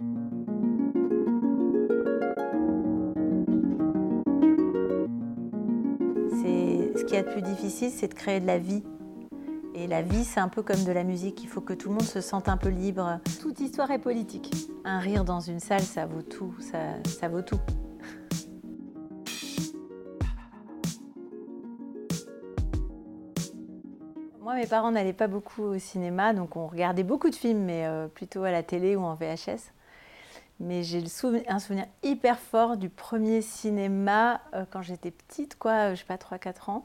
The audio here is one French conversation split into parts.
Ce qui est le plus difficile, c'est de créer de la vie. Et la vie, c'est un peu comme de la musique. Il faut que tout le monde se sente un peu libre. Toute histoire est politique. Un rire dans une salle, ça vaut tout. Ça, ça vaut tout. Moi, mes parents n'allaient pas beaucoup au cinéma, donc on regardait beaucoup de films, mais euh, plutôt à la télé ou en VHS. Mais j'ai un souvenir hyper fort du premier cinéma euh, quand j'étais petite, quoi, je sais pas, 3-4 ans.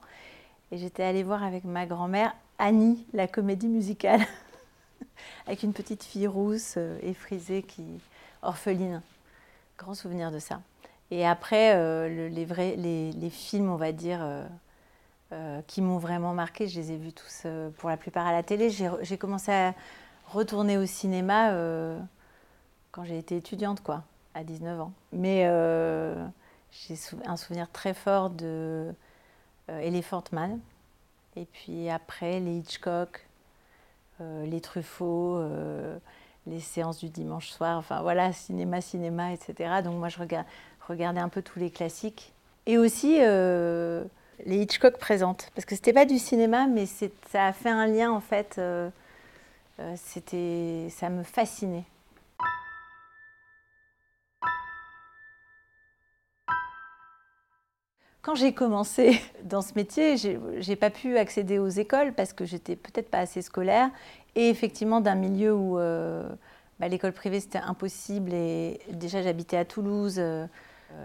Et j'étais allée voir avec ma grand-mère Annie, la comédie musicale, avec une petite fille rousse euh, effrisée, qui orpheline. Grand souvenir de ça. Et après, euh, les, vrais, les, films, on va dire, qui m'ont vraiment marqué, je les ai vus tous pour la plupart à la télé. J'ai commencé à retourner au cinéma quand j'ai été étudiante, quoi, à 19 ans. Mais euh, j'ai un souvenir très fort de euh, Elephant Man. Et puis après, les Hitchcock, euh, les Truffaut, les séances du dimanche soir, enfin voilà, cinéma, cinéma, etc. Donc moi, je regardais un peu tous les classiques. Et aussi les Hitchcock présentes. Parce que c'était pas du cinéma, mais ça a fait un lien en fait. c'était, ça me fascinait. Quand j'ai commencé dans ce métier, j'ai pas pu accéder aux écoles parce que j'étais peut-être pas assez scolaire et effectivement d'un milieu où euh, bah, l'école privée c'était impossible et déjà j'habitais à Toulouse euh,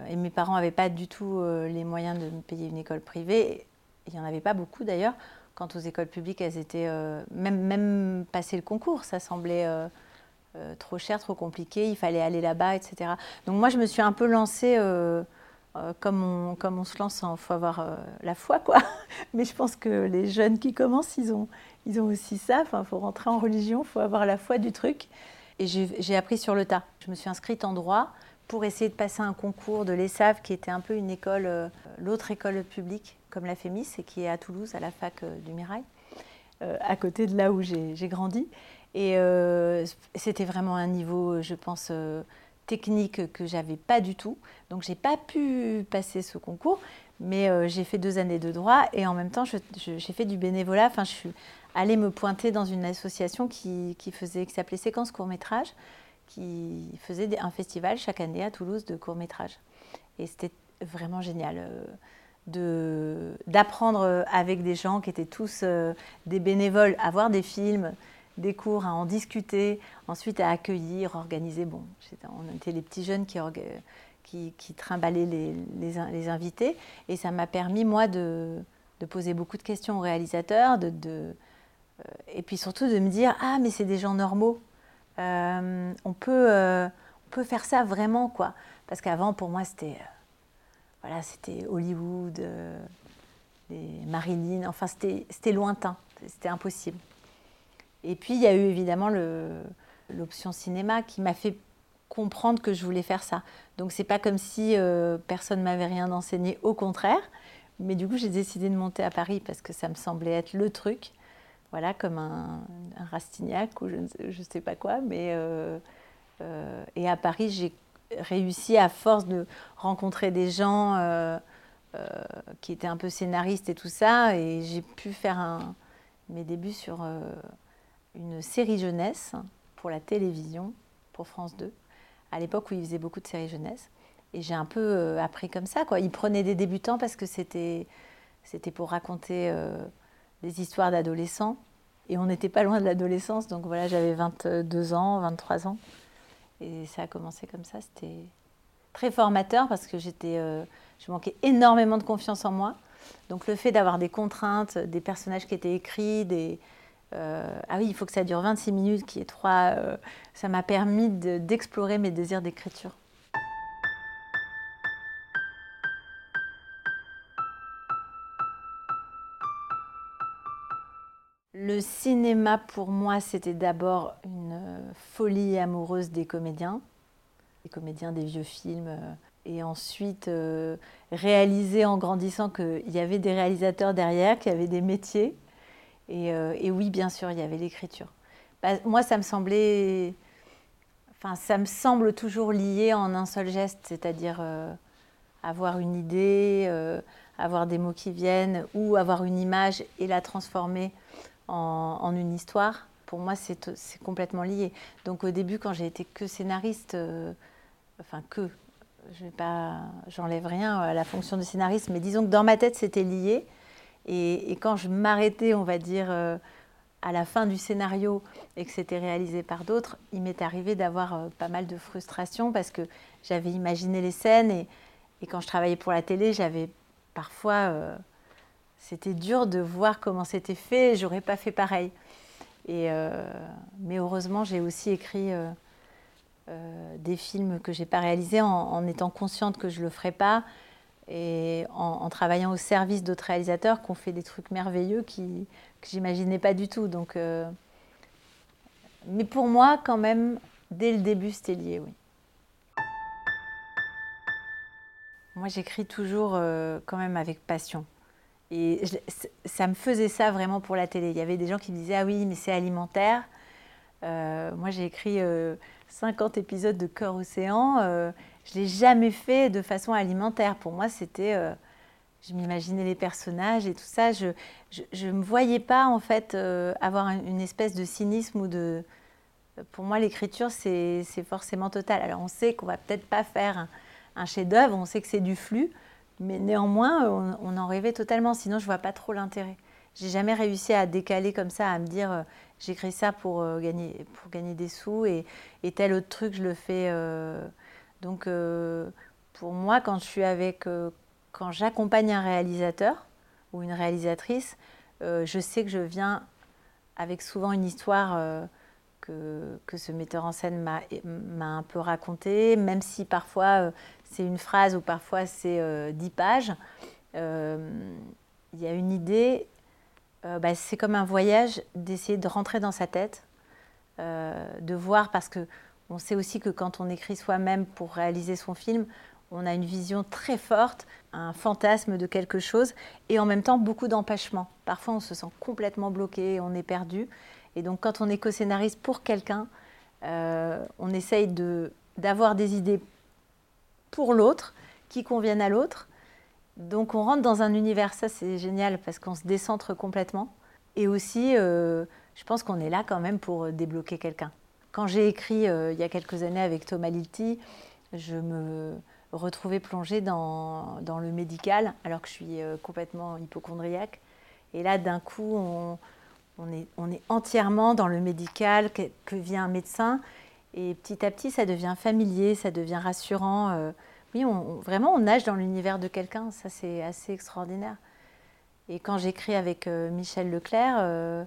et mes parents n'avaient pas du tout euh, les moyens de me payer une école privée. Il n'y en avait pas beaucoup d'ailleurs. Quant aux écoles publiques, elles étaient même même passer le concours, ça semblait trop cher, trop compliqué. Il fallait aller là-bas, etc. Donc moi je me suis un peu lancée euh, comme, on, se lance, il faut avoir euh, la foi, quoi. Mais je pense que les jeunes qui commencent, ils ont, aussi ça. Enfin, faut rentrer en religion, il faut avoir la foi du truc. Et j'ai appris sur le tas. Je me suis inscrite en droit pour essayer de passer un concours de l'ESAV, qui était un peu une école, euh, l'autre école publique, comme la FEMIS, et qui est à Toulouse, à la fac du Mirail, à côté de là où j'ai grandi. Et c'était vraiment un niveau, je pense, technique que j'avais pas du tout. Donc j'ai pas pu passer ce concours, mais euh, j'ai fait deux années de droit et en même temps j'ai fait du bénévolat. Enfin, je suis allée me pointer dans une association qui, faisait, qui s'appelait Séquence court métrage, qui faisait un festival chaque année à Toulouse de court métrage. Et c'était vraiment génial. Euh, d'apprendre avec des gens qui étaient tous euh, des bénévoles à voir des films, des cours, à en discuter, ensuite à accueillir, organiser. Bon, on était les petits jeunes qui, qui, trimballaient les, les, invités. Et ça m'a permis, moi, de, poser beaucoup de questions aux réalisateurs, de, euh, et puis surtout de me dire Ah, mais c'est des gens normaux. Euh, on, peut, euh, on peut faire ça vraiment, quoi. Parce qu'avant, pour moi, c'était voilà, c'était Hollywood, les Marilyn, enfin, c'était lointain, c'était impossible. Et puis, il y a eu évidemment l'option cinéma qui m'a fait comprendre que je voulais faire ça. Donc, c'est pas comme si euh, personne m'avait rien enseigné, au contraire. Mais du coup, j'ai décidé de monter à Paris parce que ça me semblait être le truc. Voilà, comme un, Rastignac ou je ne sais pas quoi. Mais, euh, euh, et à Paris, j'ai réussi à force de rencontrer des gens qui étaient un peu scénaristes et tout ça. Et j'ai pu faire mes débuts sur une série jeunesse pour la télévision, pour France 2, à l'époque où ils faisaient beaucoup de séries jeunesse. Et j'ai un peu euh, appris comme ça. Quoi. Ils prenaient des débutants parce que c'était, pour raconter euh, des histoires d'adolescents. Et on n'était pas loin de l'adolescence. Donc voilà, j'avais 22 ans, 23 ans. Et ça a commencé comme ça. C'était très formateur parce que j'étais, euh, je manquais énormément de confiance en moi. Donc le fait d'avoir des contraintes, des personnages qui étaient écrits, des, euh, ah oui, il faut que ça dure 26 minutes, qui est trois. Euh, ça m'a permis d'explorer mes désirs d'écriture. Le cinéma, pour moi, c'était d'abord une folie amoureuse des comédiens, des comédiens des vieux films, euh, et ensuite réaliser en grandissant qu'il y avait des réalisateurs derrière, qu'il y avait des métiers, euh, et, oui, bien sûr, il y avait l'écriture. Bah, moi, ça me semblait enfin, ça me semble toujours lié en un seul geste, c'est-à-dire avoir une idée, avoir des mots qui viennent ou avoir une image et la transformer en, une histoire. Pour moi, c'est complètement lié. Donc au début, quand j'ai été que scénariste, enfin que, je j'enlève rien à la fonction de scénariste, mais disons que dans ma tête, c'était lié. Et, quand je m'arrêtais, on va dire, euh, à la fin du scénario et que c'était réalisé par d'autres, il m'est arrivé d'avoir euh, pas mal de frustration parce que j'avais imaginé les scènes et, quand je travaillais pour la télé, j'avais parfois, euh, c'était dur de voir comment c'était fait. J'aurais pas fait pareil. Mais heureusement, j'ai aussi écrit des films que j'ai pas réalisés en, étant consciente que je le ferais pas et en, travaillant au service d'autres réalisateurs qui ont fait des trucs merveilleux qui, que j'imaginais pas du tout. Donc, euh, mais pour moi, quand même, dès le début, c'était lié, oui. Moi, j'écris toujours euh, quand même avec passion. Et ça me faisait ça vraiment pour la télé. Il y avait des gens qui me disaient Ah oui, mais c'est alimentaire. moi, j'ai écrit 50 épisodes de Cœur Océan, euh, je l'ai jamais fait de façon alimentaire. Pour moi, c'était. Euh, je m'imaginais les personnages et tout ça. Je ne me voyais pas, en fait, euh, avoir une espèce de cynisme ou de. Pour moi, l'écriture, c'est forcément total. Alors, on sait qu'on va peut-être pas faire un, chef-d'œuvre, on sait que c'est du flux, mais néanmoins, on, en rêvait totalement. Sinon, je vois pas trop l'intérêt. J'ai jamais réussi à décaler comme ça, à me dire j'écris ça pour, euh, gagner, pour gagner des sous et, et, tel autre truc, je le fais. Euh, donc, euh, pour moi, quand je suis avec, quand j'accompagne un réalisateur ou une réalisatrice, je sais que je viens avec souvent une histoire que, que, ce metteur en scène m'a un peu racontée, même si parfois c'est une phrase ou parfois c'est dix pages. Il y a une idée euh, bah, c'est comme un voyage d'essayer de rentrer dans sa tête, euh, de voir, parce que on sait aussi que quand on écrit soi-même pour réaliser son film, on a une vision très forte, un fantasme de quelque chose, et en même temps beaucoup d'empêchements. Parfois, on se sent complètement bloqué, on est perdu. Et donc, quand on est co-scénariste pour quelqu'un, euh, on essaye d'avoir des idées pour l'autre, qui conviennent à l'autre, donc on rentre dans un univers, ça c'est génial parce qu'on se décentre complètement. Et aussi, euh, je pense qu'on est là quand même pour débloquer quelqu'un. Quand j'ai écrit euh, il y a quelques années avec Thomas Lilti, je me retrouvais plongée dans, le médical alors que je suis euh, complètement hypochondriaque. Et là, d'un coup, on, est, entièrement dans le médical, que, vient un médecin. Et petit à petit, ça devient familier, ça devient rassurant oui, vraiment, on nage dans l'univers de quelqu'un. Ça, c'est assez extraordinaire. Et quand j'écris avec euh, Michel Leclerc, euh,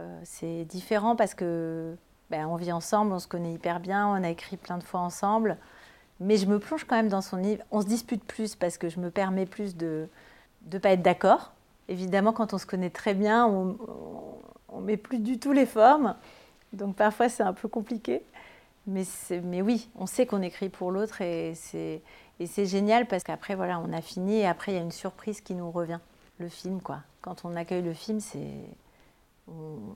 euh, c'est différent parce que ben, on vit ensemble, on se connaît hyper bien, on a écrit plein de fois ensemble. Mais je me plonge quand même dans son livre. On se dispute plus parce que je me permets plus de ne pas être d'accord. Évidemment, quand on se connaît très bien, on ne met plus du tout les formes. Donc parfois, c'est un peu compliqué. Mais, mais oui, on sait qu'on écrit pour l'autre et c'est, et c'est génial parce qu'après, voilà, on a fini et après, il y a une surprise qui nous revient. Le film, quoi. Quand on accueille le film, c'est,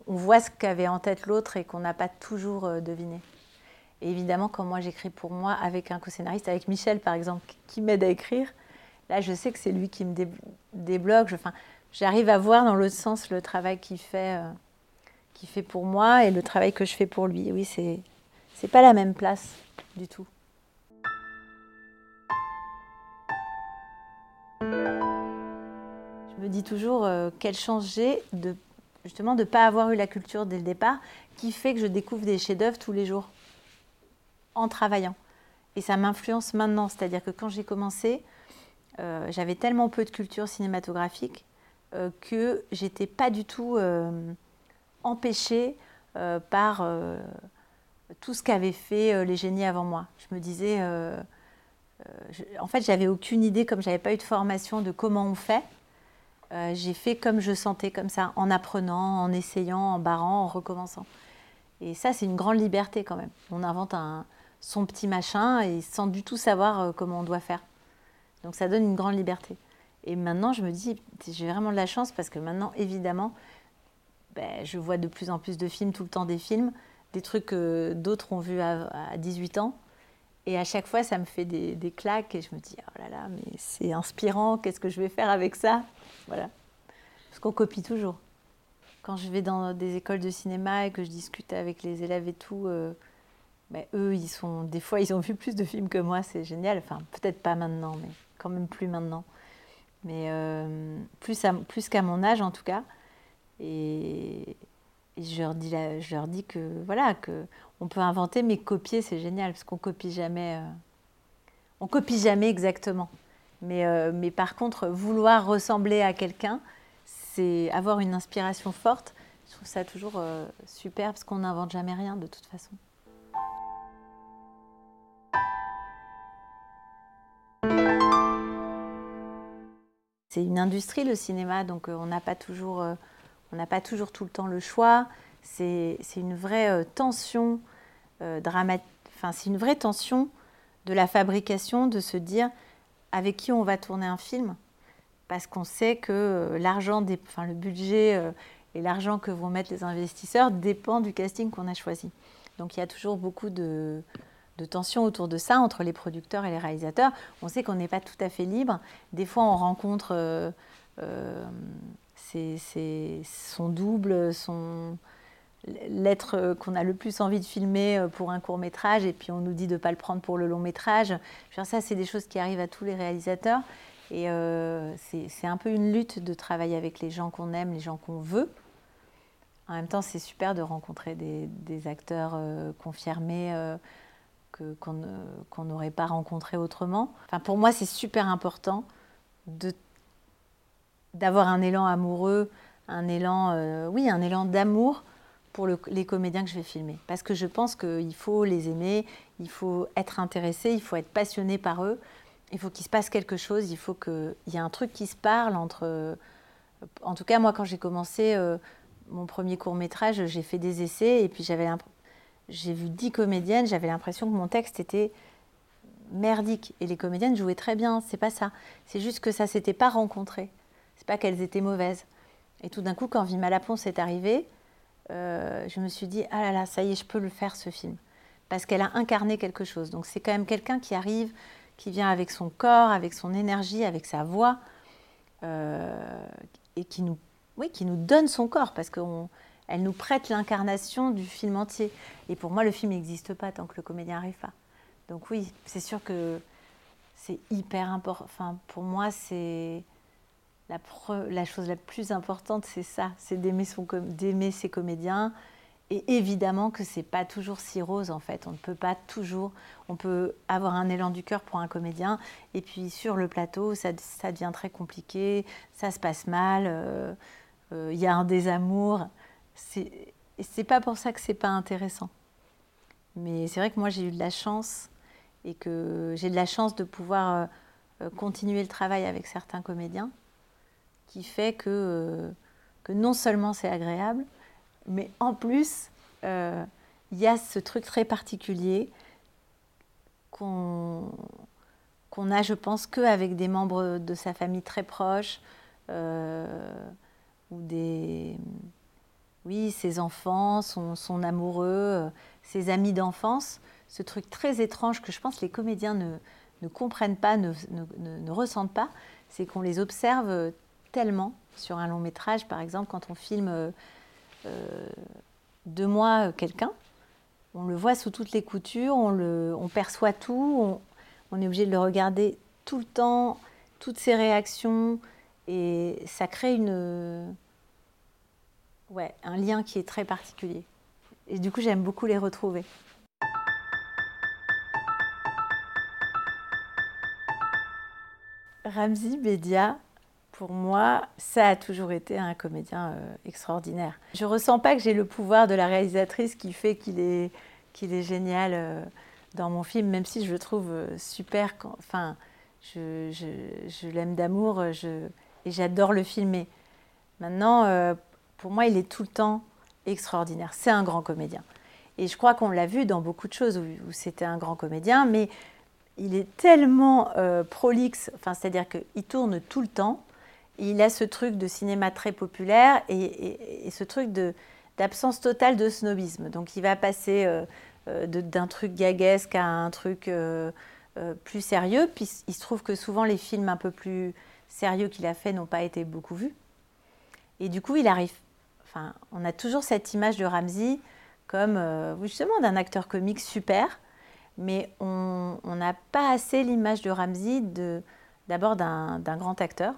on, voit ce qu'avait en tête l'autre et qu'on n'a pas toujours euh, deviné. Et évidemment, quand moi j'écris pour moi avec un co-scénariste, avec Michel par exemple, qui m'aide à écrire, là je sais que c'est lui qui me débloque. enfin, j'arrive à voir dans l'autre sens le travail qu'il fait, euh, fait pour moi et le travail que je fais pour lui. Oui, c'est, c'est pas la même place du tout. Je me dis toujours euh, quelle chance j'ai de justement de ne pas avoir eu la culture dès le départ, qui fait que je découvre des chefs-d'œuvre tous les jours en travaillant. Et ça m'influence maintenant, c'est-à-dire que quand j'ai commencé, euh, j'avais tellement peu de culture cinématographique euh, que j'étais pas du tout empêchée par tout ce qu'avaient fait euh, les génies avant moi. Je me disais, euh, euh, en fait, j'avais aucune idée, comme j'avais pas eu de formation de comment on fait. J'ai fait comme je sentais, comme ça, en apprenant, en essayant, en barrant, en recommençant. Et ça, c'est une grande liberté quand même. On invente son petit machin et sans du tout savoir comment on doit faire. Donc ça donne une grande liberté. Et maintenant, je me dis, j'ai vraiment de la chance parce que maintenant, évidemment, ben, je vois de plus en plus de films, tout le temps des films. des trucs que d'autres ont vus à, 18 ans. Et à chaque fois, ça me fait des, des claques et je me dis, oh là là, mais c'est inspirant, qu'est-ce que je vais faire avec ça? Voilà. Parce qu'on copie toujours. Quand je vais dans des écoles de cinéma et que je discute avec les élèves et tout, euh, ben, eux, ils sont, des fois, ils ont vu plus de films que moi, c'est génial. Enfin, peut-être pas maintenant, mais quand même plus maintenant. Mais euh, plus, qu'à mon âge, en tout cas. Et, je, leur dis je leur dis que voilà que on peut inventer, mais copier, c'est génial parce qu'on copie jamais. Euh, on copie jamais exactement. Mais, euh, mais par contre, vouloir ressembler à quelqu'un, c'est avoir une inspiration forte. Je trouve ça toujours super parce qu'on n'invente jamais rien de toute façon. C'est une industrie le cinéma, donc euh, on n'a pas toujours, euh, pas toujours tout le temps le choix. C'est une vraie euh, tension dramatique. Enfin, c'est une vraie tension de la fabrication de se dire avec qui on va tourner un film, parce qu'on sait que l'argent, enfin, le budget et l'argent que vont mettre les investisseurs dépend du casting qu'on a choisi. Donc il y a toujours beaucoup de, de tension autour de ça entre les producteurs et les réalisateurs. On sait qu'on n'est pas tout à fait libre. Des fois, on rencontre euh, euh, son double, son l'être qu'on a le plus envie de filmer pour un court métrage, et puis on nous dit de ne pas le prendre pour le long métrage. ça, c'est des choses qui arrivent à tous les réalisateurs. Et euh, c'est un peu une lutte de travailler avec les gens qu'on aime, les gens qu'on veut. En même temps, c'est super de rencontrer des, acteurs confirmés qu'on n'aurait pas rencontré autrement. Enfin, pour moi, c'est super important d'avoir un élan amoureux, un élan, euh, oui, un élan d'amour pour les comédiens que je vais filmer. Parce que je pense qu'il faut les aimer, il faut être intéressé, il faut être passionné par eux, il faut qu'il se passe quelque chose, il faut qu'il y ait un truc qui se parle entre... En tout cas, moi, quand j'ai commencé euh, mon premier court métrage, j'ai fait des essais et puis j'avais j'ai vu dix comédiennes, j'avais l'impression que mon texte était merdique. Et les comédiennes jouaient très bien, c'est pas ça. C'est juste que ça s'était pas rencontré. C'est pas qu'elles étaient mauvaises. Et tout d'un coup, quand Vima Laponce est arrivée, euh, je me suis dit, ah là là, ça y est, je peux le faire ce film. Parce qu'elle a incarné quelque chose. Donc c'est quand même quelqu'un qui arrive, qui vient avec son corps, avec son énergie, avec sa voix, euh, et qui nous, oui, qui nous donne son corps. Parce qu'on elle nous prête l'incarnation du film entier. Et pour moi, le film n'existe pas tant que le comédien n'arrive pas. Donc oui, c'est sûr que c'est hyper important. Enfin, pour moi, c'est la, chose la plus importante, c'est ça, c'est d'aimer, ses comédiens. Et évidemment que c'est pas toujours si rose en fait. On ne peut pas toujours. On peut avoir un élan du cœur pour un comédien, et puis sur le plateau, ça, devient très compliqué, ça se passe mal, euh, euh, il y a un désamour c'est pas pour ça que c'est pas intéressant. Mais c'est vrai que moi j'ai eu de la chance et que j'ai de la chance de pouvoir euh, continuer le travail avec certains comédiens, qui fait que, euh, que non seulement c'est agréable, mais en plus euh, il y a ce truc très particulier qu'on qu'on a, je pense, qu'avec des membres de sa famille très proches ou des oui, ses enfants, son, amoureux, euh, ses amis d'enfance, ce truc très étrange que je pense les comédiens ne, comprennent pas, ne, ressentent pas, c'est qu'on les observe tellement sur un long métrage, par exemple, quand on filme euh, euh, deux mois quelqu'un, on le voit sous toutes les coutures, on, perçoit tout, on, est obligé de le regarder tout le temps, toutes ses réactions, et ça crée une Ouais, un lien qui est très particulier. Et du coup, j'aime beaucoup les retrouver. Ramzi Bedia, pour moi, ça a toujours été un comédien euh, extraordinaire. Je ressens pas que j'ai le pouvoir de la réalisatrice qui fait qu'il est, génial euh, dans mon film, même si je le trouve euh, super. enfin, je, l'aime d'amour et j'adore le filmer. Maintenant, pour moi, il est tout le temps extraordinaire. C'est un grand comédien. Et je crois qu'on l'a vu dans beaucoup de choses où, c'était un grand comédien, mais il est tellement euh, prolixe, c'est-à-dire qu'il tourne tout le temps. Il a ce truc de cinéma très populaire et, ce truc d'absence totale de snobisme. Donc il va passer d'un truc gaguesque à un truc plus sérieux. Puis il se trouve que souvent les films un peu plus sérieux qu'il a fait n'ont pas été beaucoup vus. Et du coup, il arrive. Enfin, on a toujours cette image de Ramsey comme justement d'un acteur comique super, mais on n'a pas assez l'image de Ramsey d'abord d'un grand acteur, euh,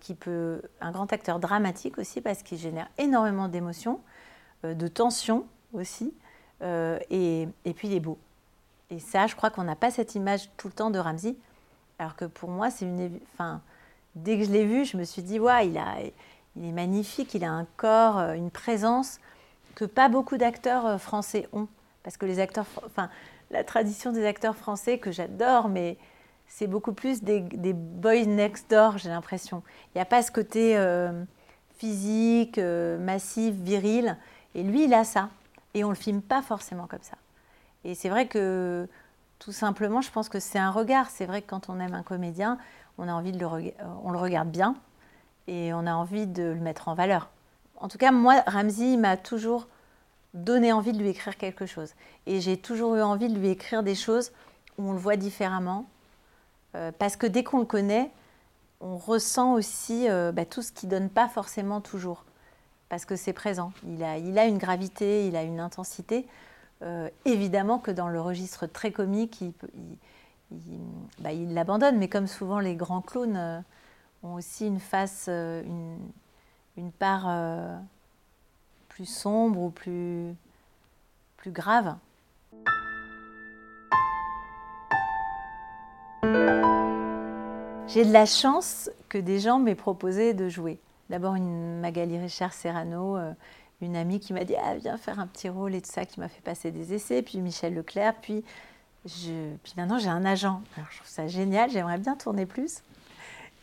qui peut, un grand acteur dramatique aussi, parce qu'il génère énormément d'émotions, euh, de tensions aussi, euh, et, et, puis il est beau. Et ça, je crois qu'on n'a pas cette image tout le temps de Ramsey, alors que pour moi, c'est une. Enfin, dès que je l'ai vu, je me suis dit, ouais, il, il est magnifique, il a un corps, une présence que pas beaucoup d'acteurs français ont. Parce que les acteurs, enfin, la tradition des acteurs français que j'adore, mais c'est beaucoup plus des, boys next door, j'ai l'impression. Il n'y a pas ce côté euh, physique, euh, massif, viril. Et lui, il a ça. Et on ne le filme pas forcément comme ça. Et c'est vrai que, tout simplement, je pense que c'est un regard. C'est vrai que quand on aime un comédien, on a envie de le, on le regarde bien et on a envie de le mettre en valeur. En tout cas, moi, Ramsey m'a toujours donné envie de lui écrire quelque chose. Et j'ai toujours eu envie de lui écrire des choses où on le voit différemment. Euh, parce que dès qu'on le connaît, on ressent aussi euh, bah, tout ce qui ne donne pas forcément toujours. Parce que c'est présent. Il a, il a une gravité, il a une intensité. Euh, évidemment que dans le registre très comique, il, bah, l'abandonne. Mais comme souvent les grands clowns ont aussi une face, une, une part plus sombre ou plus, plus grave. J'ai de la chance que des gens m'aient proposé de jouer. D'abord une Magali Richard Serrano, euh, une amie qui m'a dit ah, viens faire un petit rôle et tout ça, qui m'a fait passer des essais, puis Michel Leclerc, puis, maintenant j'ai un agent. Alors je trouve ça génial, j'aimerais bien tourner plus.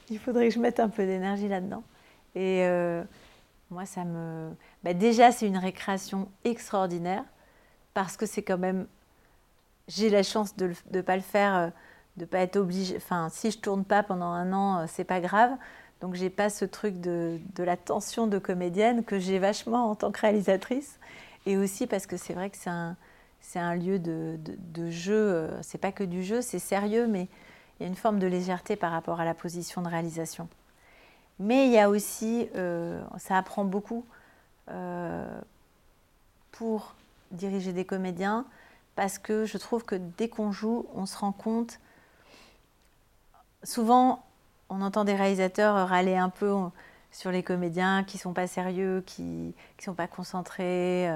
Il faudrait que je mette un peu d'énergie là-dedans. Et euh, moi, ça me. Bah, déjà, c'est une récréation extraordinaire parce que c'est quand même. J'ai la chance de ne pas le faire, euh, de ne pas être obligée. Enfin, si je tourne pas pendant un an, euh, c'est pas grave. Donc, j'ai pas ce truc de, de, la tension de comédienne que j'ai vachement en tant que réalisatrice. Et aussi parce que c'est vrai que c'est un, c'est un lieu de, de, de jeu. Euh, c'est pas que du jeu, c'est sérieux, mais il y a une forme de légèreté par rapport à la position de réalisation. Mais il y a aussi, euh, ça apprend beaucoup pour diriger des comédiens, parce que je trouve que dès qu'on joue, on se rend compte. Souvent, on entend des réalisateurs râler un peu sur les comédiens qui sont pas sérieux, qui ne sont pas concentrés,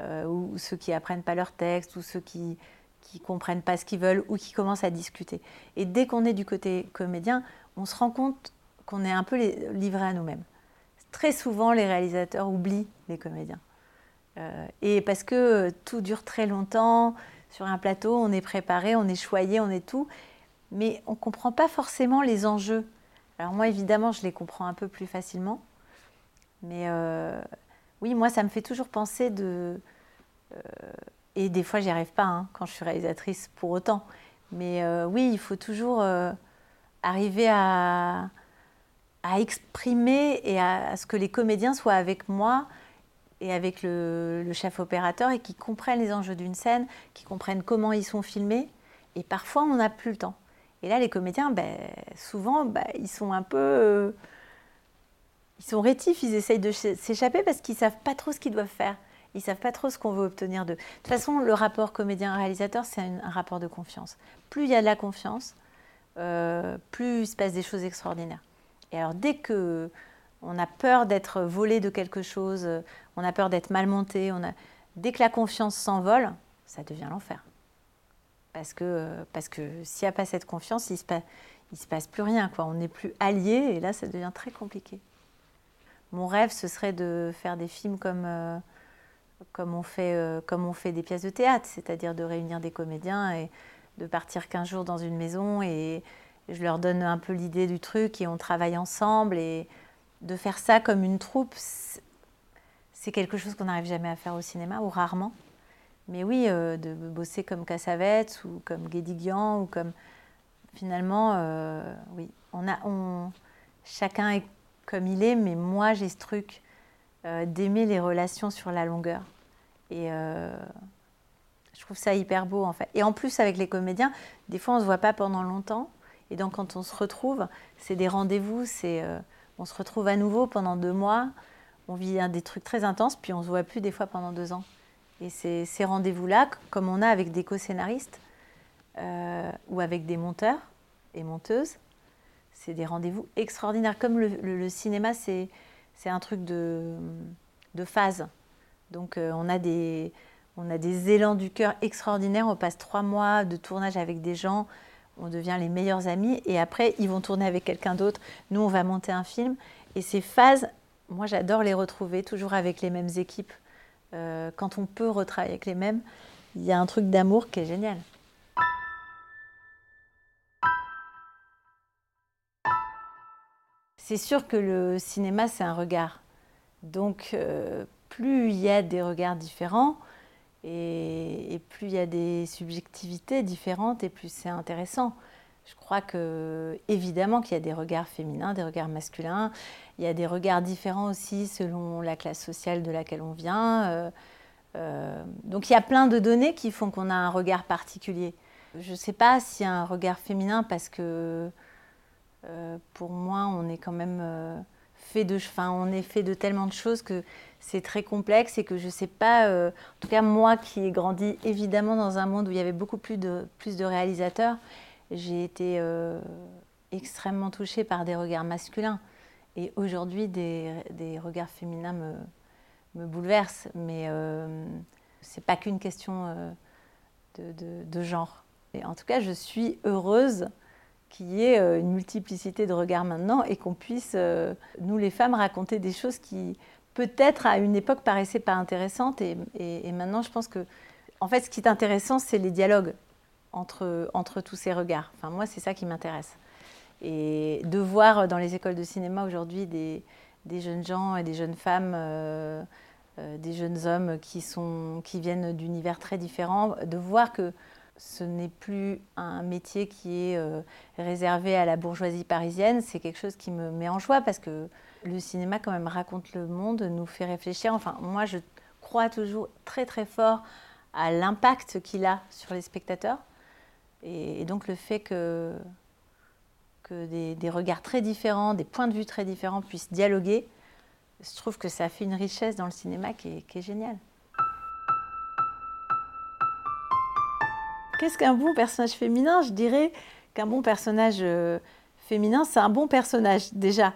euh, ou ceux qui apprennent pas leur texte, ou ceux qui qui comprennent pas ce qu'ils veulent, ou qui commencent à discuter. Et dès qu'on est du côté comédien, on se rend compte qu'on est un peu livré à nous-mêmes. Très souvent, les réalisateurs oublient les comédiens. Euh, et parce que tout dure très longtemps, sur un plateau, on est préparé, on est choyé, on est tout, mais on ne comprend pas forcément les enjeux. Alors moi, évidemment, je les comprends un peu plus facilement, mais euh, oui, moi, ça me fait toujours penser de... Euh, et des fois, j'y arrive pas hein, quand je suis réalisatrice pour autant. Mais oui, il faut toujours arriver à, à exprimer et à, ce que les comédiens soient avec moi et avec le, chef opérateur et qui comprennent les enjeux d'une scène, qui comprennent comment ils sont filmés. Et parfois, on n'a plus le temps. Et là, les comédiens, ben, souvent, ben, ils sont un peu... Euh, ils sont rétifs, ils essayent de s'échapper parce qu'ils ne savent pas trop ce qu'ils doivent faire. Ils ne savent pas trop ce qu'on veut obtenir d'eux. De toute façon, le rapport comédien-réalisateur, c'est un, rapport de confiance. Plus il y a de la confiance, euh, plus il se passe des choses extraordinaires. Et alors dès que on a peur d'être volé de quelque chose, on a peur d'être mal monté, dès que la confiance s'envole, ça devient l'enfer. Parce que, parce que s'il n'y a pas cette confiance, il ne se, passe, se passe plus rien. On n'est plus alliés et là, ça devient très compliqué. Mon rêve, ce serait de faire des films comme, euh, comme, on, fait, euh, comme on fait des pièces de théâtre, c'est-à-dire de réunir des comédiens et de partir 15 jours dans une maison et, je leur donne un peu l'idée du truc et on travaille ensemble. Et de faire ça comme une troupe, c'est quelque chose qu'on n'arrive jamais à faire au cinéma ou rarement. Mais oui, euh, de bosser comme Cassavetes ou comme Guédiguian ou comme. Finalement, euh, oui, on a, on, chacun est comme il est, mais moi j'ai ce truc d'aimer les relations sur la longueur. Et je trouve ça hyper beau en fait. Et en plus avec les comédiens, des fois on se voit pas pendant longtemps. Et donc quand on se retrouve, c'est des rendez-vous, c'est on se retrouve à nouveau pendant deux mois, on vit des trucs très intenses, puis on se voit plus des fois pendant deux ans. Et ces rendez-vous-là, comme on a avec des co-scénaristes euh, ou avec des monteurs et monteuses, c'est des rendez-vous extraordinaires. Comme le, cinéma, c'est un truc de, de phase. Donc euh, on, a des, on a des élans du cœur extraordinaires. On passe trois mois de tournage avec des gens on devient les meilleurs amis et après ils vont tourner avec quelqu'un d'autre. Nous, on va monter un film et ces phases, moi j'adore les retrouver toujours avec les mêmes équipes. Euh, quand on peut retravailler avec les mêmes, il y a un truc d'amour qui est génial. C'est sûr que le cinéma, c'est un regard. Donc, euh, plus il y a des regards différents, et, plus il y a des subjectivités différentes, et plus c'est intéressant. Je crois que évidemment qu'il y a des regards féminins, des regards masculins. Il y a des regards différents aussi selon la classe sociale de laquelle on vient. Euh, euh, donc il y a plein de données qui font qu'on a un regard particulier. Je ne sais pas s'il y a un regard féminin parce que euh, pour moi on est quand même fait de, enfin, on est fait de tellement de choses que c'est très complexe et que je ne sais pas, en tout cas moi qui ai grandi évidemment dans un monde où il y avait beaucoup plus de, plus de réalisateurs, j'ai été euh, extrêmement touchée par des regards masculins. Et aujourd'hui, des, regards féminins me, bouleversent. Mais euh, ce n'est pas qu'une question de, de, genre. Et en tout cas, je suis heureuse qu'il y ait une multiplicité de regards maintenant et qu'on puisse, nous les femmes, raconter des choses qui, peut-être à une époque paraissait pas intéressante et, maintenant je pense que en fait ce qui est intéressant c'est les dialogues entre, tous ces regards. Enfin moi c'est ça qui m'intéresse. Et de voir dans les écoles de cinéma aujourd'hui des, des, jeunes gens et des jeunes femmes, euh, euh, des jeunes hommes qui, sont, qui viennent d'univers très différents, de voir que ce n'est plus un métier qui est euh, réservé à la bourgeoisie parisienne, c'est quelque chose qui me met en joie parce que le cinéma quand même raconte le monde, nous fait réfléchir. Enfin, moi, je crois toujours très très fort à l'impact qu'il a sur les spectateurs. Et, donc le fait que, des, regards très différents, des points de vue très différents puissent dialoguer, je trouve que ça fait une richesse dans le cinéma qui est, géniale. Qu'est-ce qu'un bon personnage féminin? Je dirais qu'un bon personnage euh, féminin, c'est un bon personnage déjà.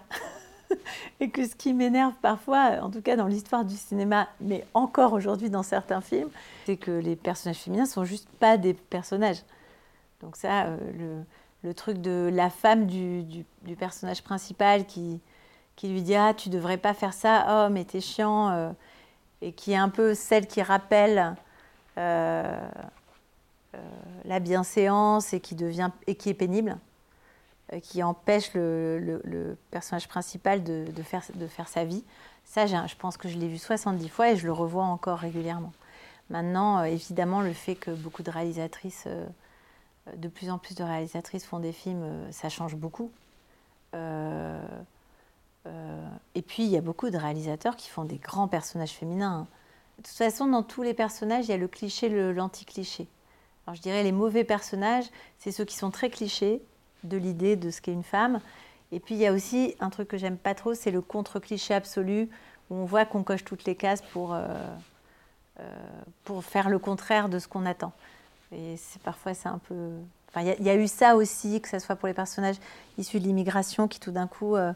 et que ce qui m'énerve parfois, en tout cas dans l'histoire du cinéma, mais encore aujourd'hui dans certains films, c'est que les personnages féminins sont juste pas des personnages. Donc ça, euh, le, truc de la femme du, personnage principal qui, qui lui dit ah tu devrais pas faire ça, oh mais t'es chiant, euh, et qui est un peu celle qui rappelle euh, la bienséance et qui devient et qui est pénible. Qui empêche le, personnage principal de, faire, de, faire, sa vie. Ça, je pense que je l'ai vu 70 fois et je le revois encore régulièrement. Maintenant, évidemment, le fait que beaucoup de réalisatrices, de plus en plus de réalisatrices font des films, ça change beaucoup. et puis, il y a beaucoup de réalisateurs qui font des grands personnages féminins. De toute façon, dans tous les personnages, il y a le cliché, l'anti-cliché. Alors, je dirais les mauvais personnages, c'est ceux qui sont très clichés, de l'idée de ce qu'est une femme. Et puis il y a aussi un truc que j'aime pas trop, c'est le contre-cliché absolu, où on voit qu'on coche toutes les cases pour, euh, euh, pour faire le contraire de ce qu'on attend. Et parfois c'est un peu... Enfin, il y, a eu ça aussi, que ce soit pour les personnages issus de l'immigration qui tout d'un coup euh,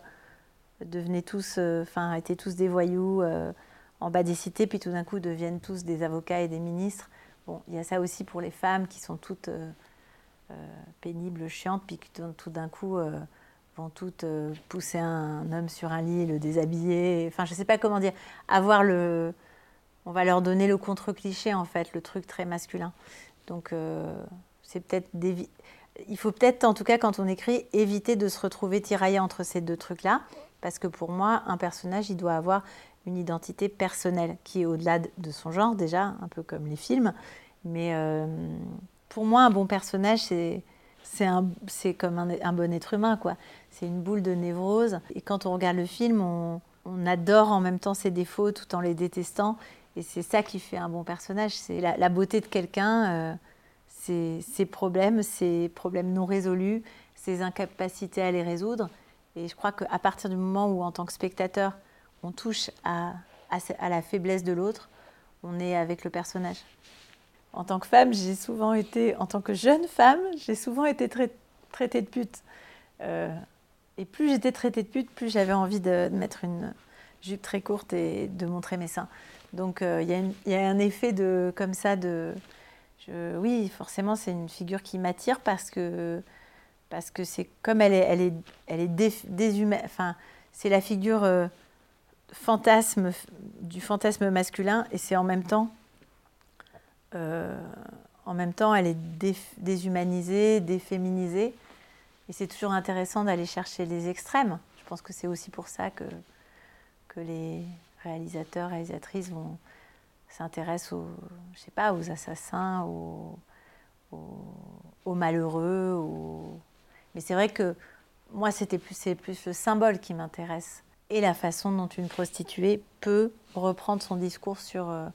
devenaient tous, enfin étaient tous des voyous en bas des cités, puis tout d'un coup deviennent tous des avocats et des ministres. Bon, il y a ça aussi pour les femmes qui sont toutes euh, pénibles, chiantes, puis tout d'un coup euh, vont toutes euh, pousser un, homme sur un lit, le déshabiller. Enfin, je ne sais pas comment dire. Avoir le. On va leur donner le contre-cliché, en fait, le truc très masculin. Donc, c'est peut-être. Il faut peut-être, en tout cas, quand on écrit, éviter de se retrouver tiraillé entre ces deux trucs-là. Parce que pour moi, un personnage, il doit avoir une identité personnelle qui est au-delà de son genre, déjà, un peu comme les films. Mais pour moi, un bon personnage, c'est c'est comme un, bon être humain, quoi. C'est une boule de névrose. Et quand on regarde le film, on adore en même temps ses défauts tout en les détestant. Et c'est ça qui fait un bon personnage, c'est la, beauté de quelqu'un, euh, ses, problèmes, ses problèmes non résolus, ses incapacités à les résoudre. Et je crois qu'à partir du moment où, en tant que spectateur, on touche à, la faiblesse de l'autre, on est avec le personnage. En tant que femme, j'ai souvent été, en tant que jeune femme, j'ai souvent été traitée de pute. Euh, et plus j'étais traitée de pute, plus j'avais envie de, mettre une jupe très courte et de montrer mes seins. Donc euh, il y, a un effet de comme ça de oui forcément c'est une figure qui m'attire parce que parce que c'est comme elle est elle est elle est enfin c'est la figure euh, fantasme du fantasme masculin et c'est en même temps euh, en même temps elle est déshumanisée déféminisée et c'est toujours intéressant d'aller chercher les extrêmes. Je pense que c'est aussi pour ça que que les réalisateurs, réalisatrices vont s'intéressent aux, je sais pas, aux assassins, aux, aux, malheureux. Mais c'est vrai que moi, c'était plus, c'est plus le symbole qui m'intéresse et la façon dont une prostituée peut reprendre son discours sur, euh,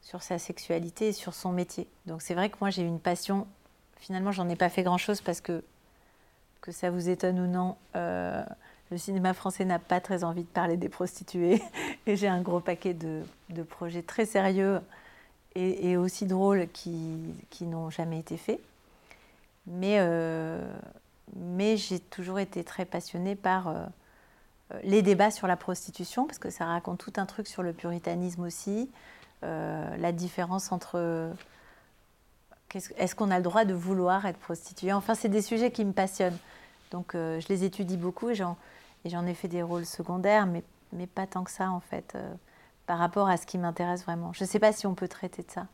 sur sa sexualité et sur son métier. Donc c'est vrai que moi, j'ai une passion. Finalement, j'en ai pas fait grand-chose parce que, que ça vous étonne ou non, euh, le cinéma français n'a pas très envie de parler des prostituées. Et j'ai un gros paquet de, projets très sérieux et, aussi drôles qui, n'ont jamais été faits. Mais, euh, mais j'ai toujours été très passionnée par euh, les débats sur la prostitution, parce que ça raconte tout un truc sur le puritanisme aussi, euh, la différence entre... Est-ce qu'on a le droit de vouloir être prostituée? Enfin, c'est des sujets qui me passionnent. Donc, je les étudie beaucoup et j'en j'en ai fait des rôles secondaires, mais, mais pas tant que ça, en fait, euh, par rapport à ce qui m'intéresse vraiment. Je ne sais pas si on peut traiter de ça.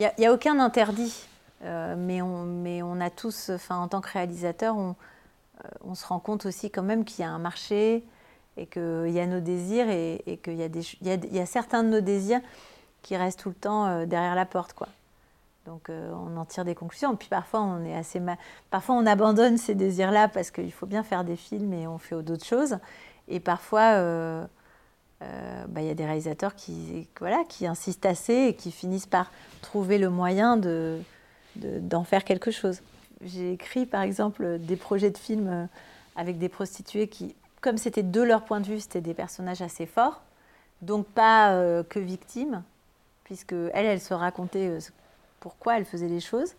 Il n'y a, aucun interdit, euh, mais, on, mais on a tous, enfin, en tant que réalisateur, on, euh, on se rend compte aussi quand même qu'il y a un marché et qu'il y a nos désirs et, qu'il y, y, a, y a certains de nos désirs qui restent tout le temps derrière la porte, quoi. Donc euh, on en tire des conclusions. Puis parfois on est assez parfois on abandonne ces désirs-là parce qu'il faut bien faire des films et on fait d'autres choses. Et parfois euh, euh, bah, il y a des réalisateurs qui, voilà, qui insistent assez et qui finissent par trouver le moyen de, d'en faire quelque chose. J'ai écrit par exemple des projets de films avec des prostituées qui, comme c'était de leur point de vue, c'était des personnages assez forts, donc pas que victimes, puisque elles, elles se racontaient pourquoi elle faisait les choses.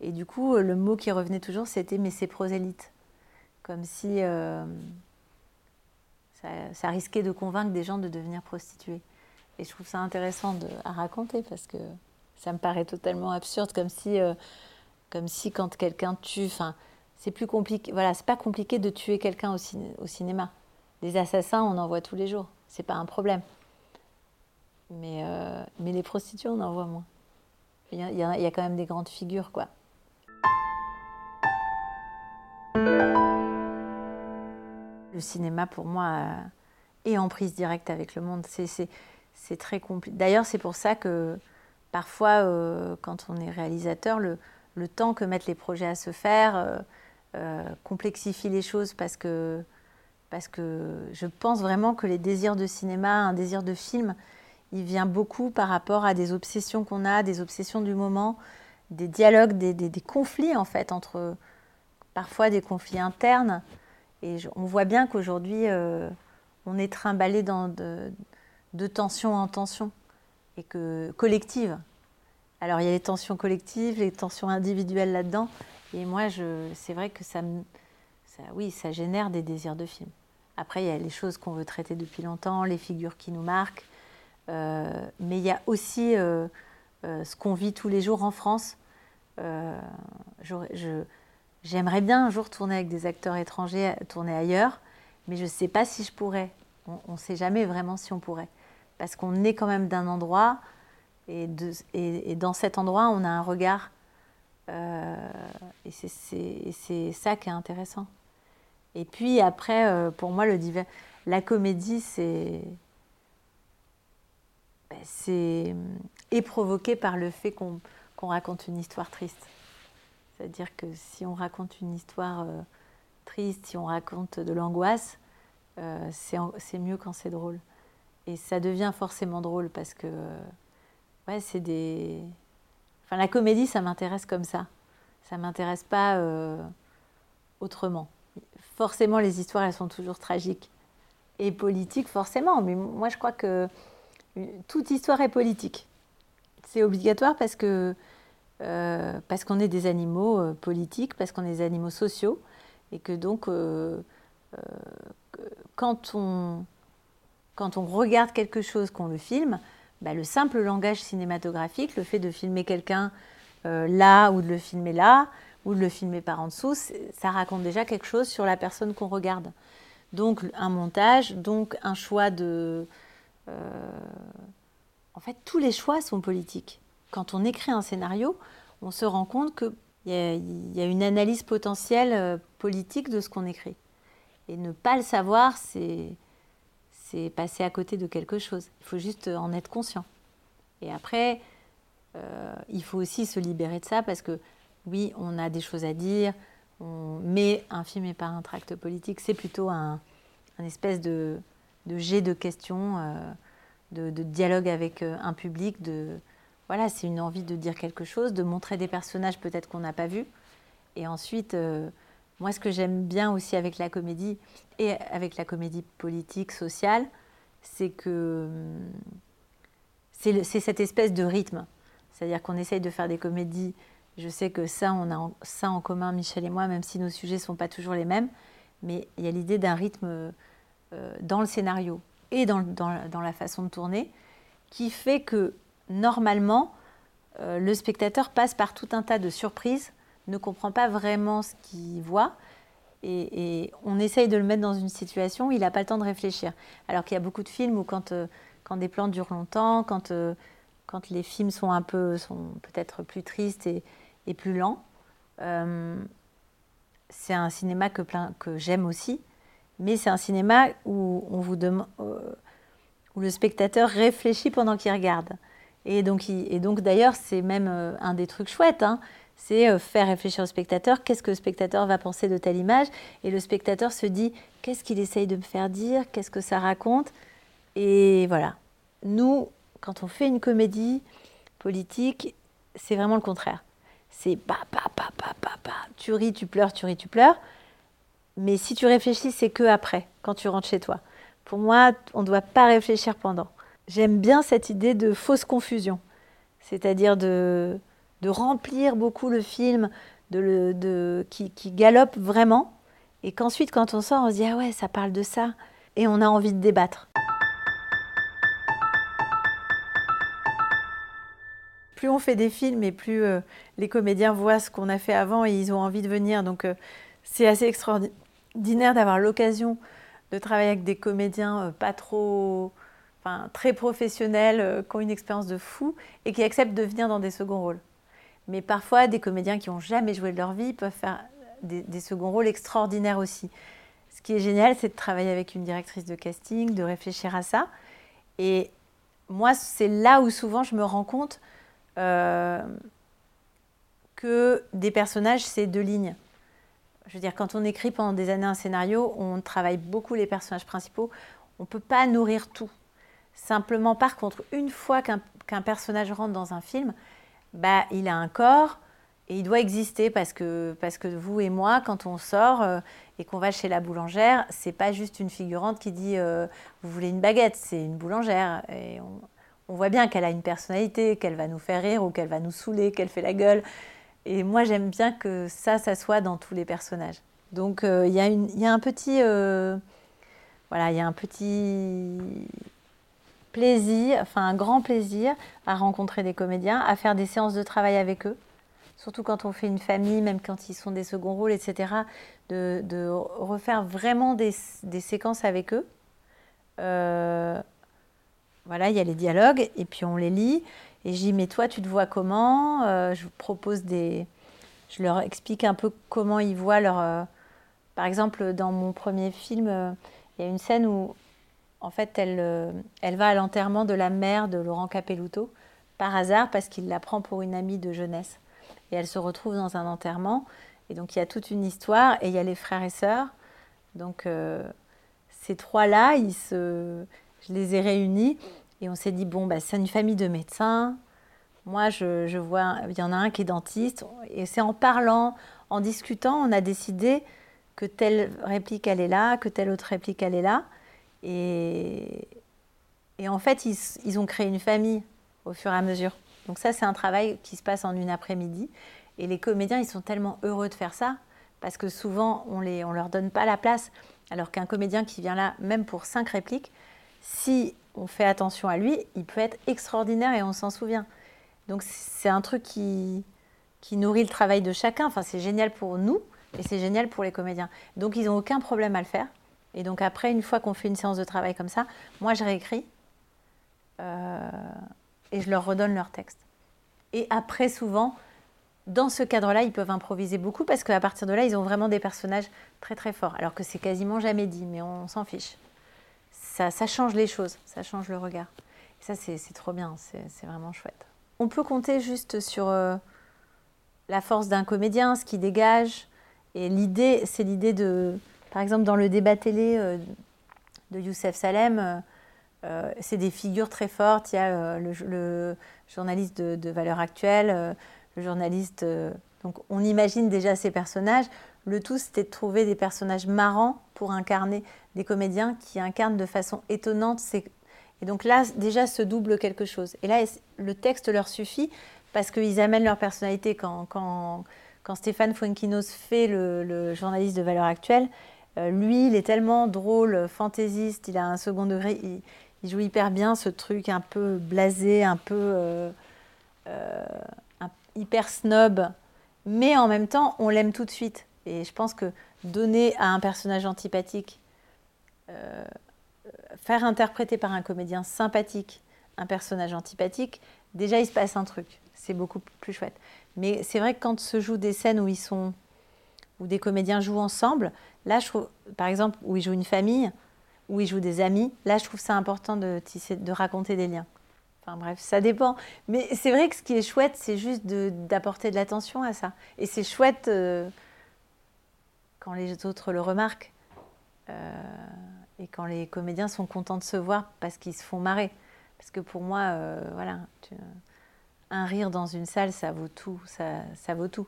Et du coup, euh, le mot qui revenait toujours, c'était mais c'est prosélyte. Comme si euh, ça, risquait de convaincre des gens de devenir prostituées. Et je trouve ça intéressant à raconter parce que ça me paraît totalement absurde, comme si, euh, quand quelqu'un tue, c'est plus compliqué. Voilà, c'est pas compliqué de tuer quelqu'un au, cinéma. Des assassins, on en voit tous les jours. C'est pas un problème. Mais, mais les prostituées, on en voit moins. Il y, a, quand même des grandes figures, quoi. Le cinéma, pour moi, est en prise directe avec le monde. C'est très compliqué. D'ailleurs, c'est pour ça que parfois, euh, quand on est réalisateur, le, temps que mettent les projets à se faire euh, euh, complexifie les choses parce que, parce que je pense vraiment que les désirs de cinéma, un désir de film, il vient beaucoup par rapport à des obsessions qu'on a, des obsessions du moment, des dialogues, des, conflits en fait, entre parfois des conflits internes. Et on voit bien qu'aujourd'hui, euh, on est trimballé dans de, de, tension en tension, et que collectives. Alors il y a les tensions collectives, les tensions individuelles là-dedans, et moi, c'est vrai que ça, ça, oui, ça génère des désirs de film. Après, il y a les choses qu'on veut traiter depuis longtemps, les figures qui nous marquent, mais il y a aussi euh, euh, ce qu'on vit tous les jours en France. J'aimerais bien un jour tourner avec des acteurs étrangers, tourner ailleurs, mais je ne sais pas si je pourrais. On ne sait jamais vraiment si on pourrait. Parce qu'on est quand même d'un endroit, et, dans cet endroit, on a un regard. et c'est ça qui est intéressant. Et puis après, pour moi, le la comédie, c'est ben, c'est est provoqué par le fait qu'on raconte une histoire triste. C'est-à-dire que si on raconte une histoire euh, triste, si on raconte de l'angoisse, c'est mieux quand c'est drôle. Et ça devient forcément drôle parce que, ouais, c'est des. Enfin, la comédie, ça m'intéresse comme ça. Ça m'intéresse pas autrement. Forcément, les histoires, elles sont toujours tragiques et politiques, forcément. Mais moi, je crois que toute histoire est politique. C'est obligatoire parce que euh, qu'on est des animaux euh, politiques, parce qu'on est des animaux sociaux, et que donc euh, quand, on, quand on regarde quelque chose, qu'on le filme, bah, le simple langage cinématographique, le fait de filmer quelqu'un là ou de le filmer là, ou de le filmer par en dessous, ça raconte déjà quelque chose sur la personne qu'on regarde. Donc un montage, donc un choix de... en fait, tous les choix sont politiques quand on écrit un scénario, on se rend compte qu'il y, a une analyse potentielle euh, politique de ce qu'on écrit. Et ne pas le savoir, c'est passer à côté de quelque chose. Il faut juste en être conscient. Et après, euh, il faut aussi se libérer de ça parce que oui, on a des choses à dire, mais un film n'est pas un tract politique, c'est plutôt un, espèce de, jet de questions, euh, de, de, dialogue avec un public, de, voilà, c'est une envie de dire quelque chose, de montrer des personnages peut-être qu'on n'a pas vus. Et ensuite, euh, moi, ce que j'aime bien aussi avec la comédie et avec la comédie politique, sociale, c'est que c'est cette espèce de rythme. C'est-à-dire qu'on essaye de faire des comédies. Je sais que ça, on a ça en commun, Michel et moi, même si nos sujets ne sont pas toujours les mêmes. Mais il y a l'idée d'un rythme euh, dans le scénario et dans, la façon de tourner qui fait que normalement, euh, le spectateur passe par tout un tas de surprises, ne comprend pas vraiment ce qu'il voit, et, on essaye de le mettre dans une situation où il n'a pas le temps de réfléchir. Alors qu'il y a beaucoup de films où quand, euh, des plans durent longtemps, quand, euh, les films sont un peu, sont peut-être plus tristes et, plus lents, c'est un cinéma que j'aime aussi, mais c'est un cinéma où, on vous demande, où le spectateur réfléchit pendant qu'il regarde. Et donc, et donc d'ailleurs, c'est même euh, un des trucs chouettes. Hein. c'est euh, faire réfléchir au spectateur, qu'est-ce que le spectateur va penser de telle image, et le spectateur se dit, qu'est-ce qu'il essaye de me faire dire, qu'est-ce que ça raconte, et voilà. Nous, quand on fait une comédie politique, c'est vraiment le contraire. C'est pa, pa, pa, pa, pa, pa. Tu ris, tu pleures, tu ris, tu pleures. Mais si tu réfléchis, c'est que après, quand tu rentres chez toi. Pour moi, on ne doit pas réfléchir pendant j'aime bien cette idée de fausse confusion, c'est-à-dire de, remplir beaucoup le film, de le, de, qui, qui, galope vraiment, et qu'ensuite, quand on sort, on se dit Ah ouais, ça parle de ça, et on a envie de débattre. Plus on fait des films et plus euh, les comédiens voient ce qu'on a fait avant et ils ont envie de venir. Donc euh, c'est assez extraordinaire d'avoir l'occasion de travailler avec des comédiens euh, pas trop très professionnels, euh, qui ont une expérience de fou et qui acceptent de venir dans des seconds rôles. Mais parfois, des comédiens qui n'ont jamais joué de leur vie peuvent faire des, seconds rôles extraordinaires aussi. Ce qui est génial, c'est de travailler avec une directrice de casting, de réfléchir à ça. Et moi, c'est là où souvent je me rends compte euh, que des personnages, c'est deux lignes. Je veux dire, quand on écrit pendant des années un scénario, on travaille beaucoup les personnages principaux. On ne peut pas nourrir tout. Simplement, par contre, une fois qu'un personnage rentre dans un film, bah, il a un corps et il doit exister parce que, parce que vous et moi, quand on sort euh, et qu'on va chez la boulangère, c'est pas juste une figurante qui dit euh, vous voulez une baguette, c'est une boulangère. Et on, voit bien qu'elle a une personnalité, qu'elle va nous faire rire ou qu'elle va nous saouler, qu'elle fait la gueule. Et moi, j'aime bien que ça, ça soit dans tous les personnages. Donc, euh, il y, a un petit. voilà, il y a un petit plaisir, enfin un grand plaisir à rencontrer des comédiens, à faire des séances de travail avec eux, surtout quand on fait une famille, même quand ils sont des seconds rôles, etc., de, refaire vraiment des, séquences avec eux. Euh, voilà, il y a les dialogues, et puis on les lit, et je dis, mais toi, tu te vois comment? Euh, Je propose des... Je leur explique un peu comment ils voient leur... Euh, par exemple, dans mon premier film, il y a une scène où en fait, euh, elle, va à l'enterrement de la mère de Laurent Capelluto par hasard parce qu'il la prend pour une amie de jeunesse. Et elle se retrouve dans un enterrement. Et donc, il y a toute une histoire et il y a les frères et sœurs. Donc, euh, ces trois-là, ils se, je les ai réunis et on s'est dit bon, bah, c'est une famille de médecins. Moi, je, je vois, il y en a un qui est dentiste. Et c'est en parlant, en discutant, on a décidé que telle réplique elle est là, que telle autre réplique elle est là. Et, et en fait, ils, ils, ont créé une famille au fur et à mesure. Donc ça, c'est un travail qui se passe en une après-midi. Et les comédiens, ils sont tellement heureux de faire ça, parce que souvent, on ne on leur donne pas la place. Alors qu'un comédien qui vient là, même pour cinq répliques, si on fait attention à lui, il peut être extraordinaire et on s'en souvient. Donc c'est un truc qui, nourrit le travail de chacun. Enfin, c'est génial pour nous et c'est génial pour les comédiens. Donc ils n'ont aucun problème à le faire. Et donc après, une fois qu'on fait une séance de travail comme ça, moi je réécris euh, et je leur redonne leur texte. Et après, souvent, dans ce cadre-là, ils peuvent improviser beaucoup parce qu'à partir de là, ils ont vraiment des personnages très très forts. Alors que c'est quasiment jamais dit, mais on, s'en fiche. Ça, change les choses, ça change le regard. Et ça, c'est trop bien, c'est vraiment chouette. On peut compter juste sur euh, la force d'un comédien, ce qui dégage. Et l'idée, c'est l'idée de, par exemple, dans le débat télé euh, de Youssef Salem, euh, c'est des figures très fortes. Il y a le, journaliste de, de Valeurs Actuelles le journaliste. Donc on imagine déjà ces personnages. Le tout, c'était de trouver des personnages marrants pour incarner des comédiens qui incarnent de façon étonnante. Et donc là, déjà, se double quelque chose. Et là, le texte leur suffit parce qu'ils amènent leur personnalité. Quand, quand, quand Stéphane Fuenquinos fait le, journaliste de valeur actuelle, euh, lui, il est tellement drôle, fantaisiste, il a un second degré, il, joue hyper bien ce truc un peu blasé, un peu... Euh, hyper snob, mais en même temps, on l'aime tout de suite. Et je pense que donner à un personnage antipathique, euh, faire interpréter par un comédien sympathique un personnage antipathique, déjà il se passe un truc. C'est beaucoup plus chouette. Mais c'est vrai que quand se jouent des scènes où ils sont, où des comédiens jouent ensemble, là je trouve, par exemple, où ils jouent une famille, où ils jouent des amis, là je trouve ça important de, raconter des liens. Enfin bref, ça dépend. Mais c'est vrai que ce qui est chouette, c'est juste d'apporter de, l'attention à ça. Et c'est chouette euh, quand les autres le remarquent. Euh, et quand les comédiens sont contents de se voir parce qu'ils se font marrer. Parce que pour moi, euh, voilà, un rire dans une salle, ça vaut tout. Ça, ça vaut tout.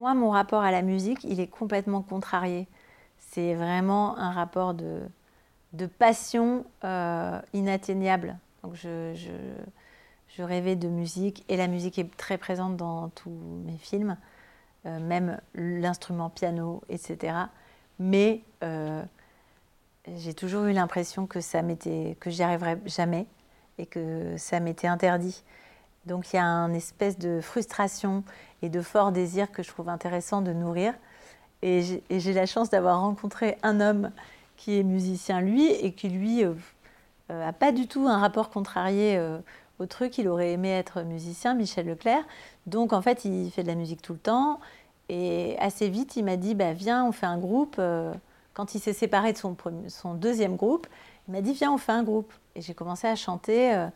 Moi, mon rapport à la musique, il est complètement contrarié. C'est vraiment un rapport de, de passion euh, inatteignable. Donc je, je, rêvais de musique et la musique est très présente dans tous mes films, euh, même l'instrument piano, etc. Mais euh, j'ai toujours eu l'impression que ça m'était, que j'y arriverais jamais et que ça m'était interdit. Donc il y a une espèce de frustration et de fort désir que je trouve intéressant de nourrir. Et j'ai la chance d'avoir rencontré un homme qui est musicien lui et qui lui n'a euh, pas du tout un rapport contrarié au truc. Il aurait aimé être musicien, Michel Leclerc. Donc en fait, il fait de la musique tout le temps. Et assez vite, il m'a dit bah, Viens, on fait un groupe. Quand il s'est séparé de son, deuxième groupe, il m'a dit Viens, on fait un groupe. Et j'ai commencé à chanter